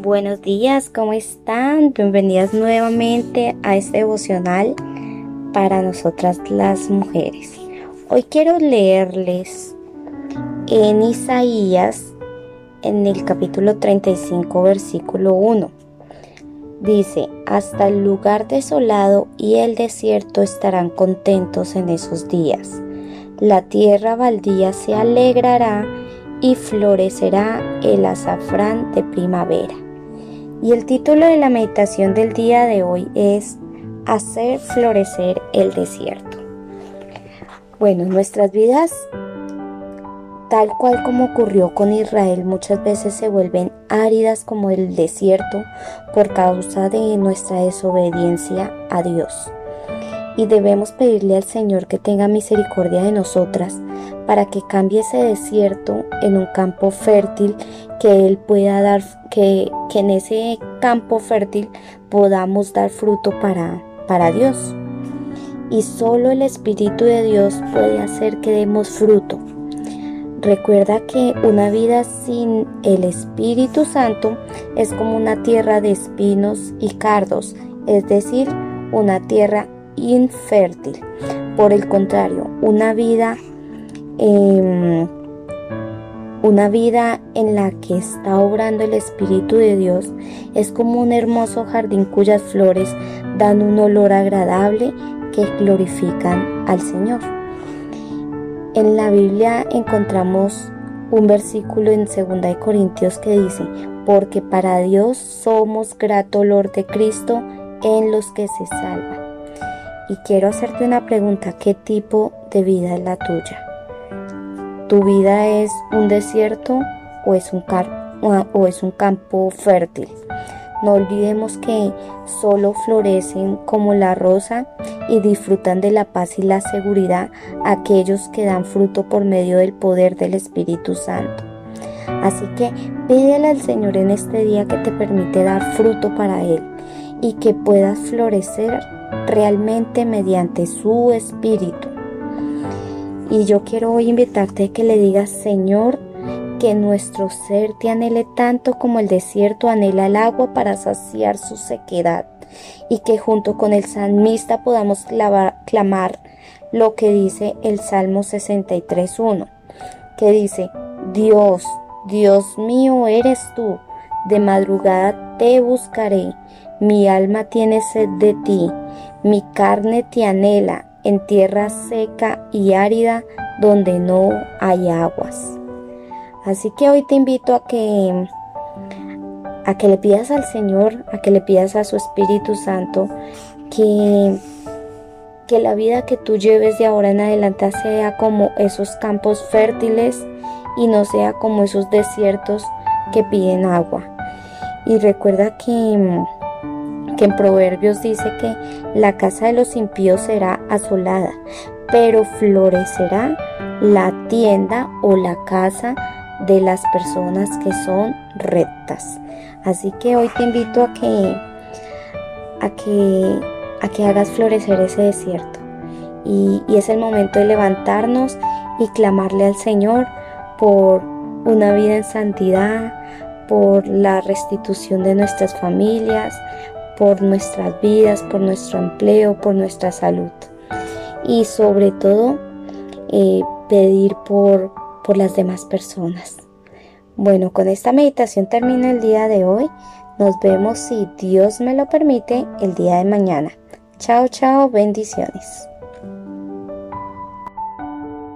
Buenos días, ¿cómo están? Bienvenidas nuevamente a este devocional para nosotras las mujeres. Hoy quiero leerles en Isaías, en el capítulo 35, versículo 1. Dice, hasta el lugar desolado y el desierto estarán contentos en esos días. La tierra baldía se alegrará y florecerá el azafrán de primavera. Y el título de la meditación del día de hoy es Hacer florecer el desierto. Bueno, nuestras vidas, tal cual como ocurrió con Israel, muchas veces se vuelven áridas como el desierto por causa de nuestra desobediencia a Dios y debemos pedirle al Señor que tenga misericordia de nosotras para que cambie ese desierto en un campo fértil que Él pueda dar, que, que en ese campo fértil podamos dar fruto para, para Dios. Y solo el Espíritu de Dios puede hacer que demos fruto. Recuerda que una vida sin el Espíritu Santo es como una tierra de espinos y cardos, es decir, una tierra infértil. Por el contrario, una vida, em, una vida en la que está obrando el Espíritu de Dios es como un hermoso jardín cuyas flores dan un olor agradable que glorifican al Señor. En la Biblia encontramos un versículo en 2 Corintios que dice, porque para Dios somos grato olor de Cristo en los que se salvan y quiero hacerte una pregunta, ¿qué tipo de vida es la tuya? ¿Tu vida es un desierto o es un, campo fértil? No olvidemos que solo florecen como la rosa y disfrutan de la paz y la seguridad aquellos que dan fruto por medio del poder del Espíritu Santo. Así que pídele al Señor en este día que te permite dar fruto para Él y que puedas florecer realmente mediante su espíritu. Y yo quiero hoy invitarte a que le digas, Señor, que nuestro ser te anhele tanto como el desierto anhela el agua para saciar su sequedad, y que junto con el salmista podamos clamar lo que dice el Salmo 63.1, que dice, Dios, Dios mío eres tú, de madrugada te buscaré, mi alma tiene sed de ti, mi carne te anhela. En tierra seca y árida donde no hay aguas. Así que hoy te invito a que a que le pidas al Señor, a que le pidas a su Espíritu Santo que que la vida que tú lleves de ahora en adelante sea como esos campos fértiles y no sea como esos desiertos que piden agua. Y recuerda que que en Proverbios dice que la casa de los impíos será asolada, pero florecerá la tienda o la casa de las personas que son rectas. Así que hoy te invito a que a que a que hagas florecer ese desierto. Y es el momento de levantarnos y clamarle al Señor por una vida en santidad, por la restitución de nuestras familias, por nuestras vidas, por nuestro empleo, por nuestra salud. Y sobre todo, eh, pedir por, por las demás personas. Bueno, con esta meditación termino el día de hoy. Nos vemos si Dios me lo permite el día de mañana. Chao, chao, bendiciones.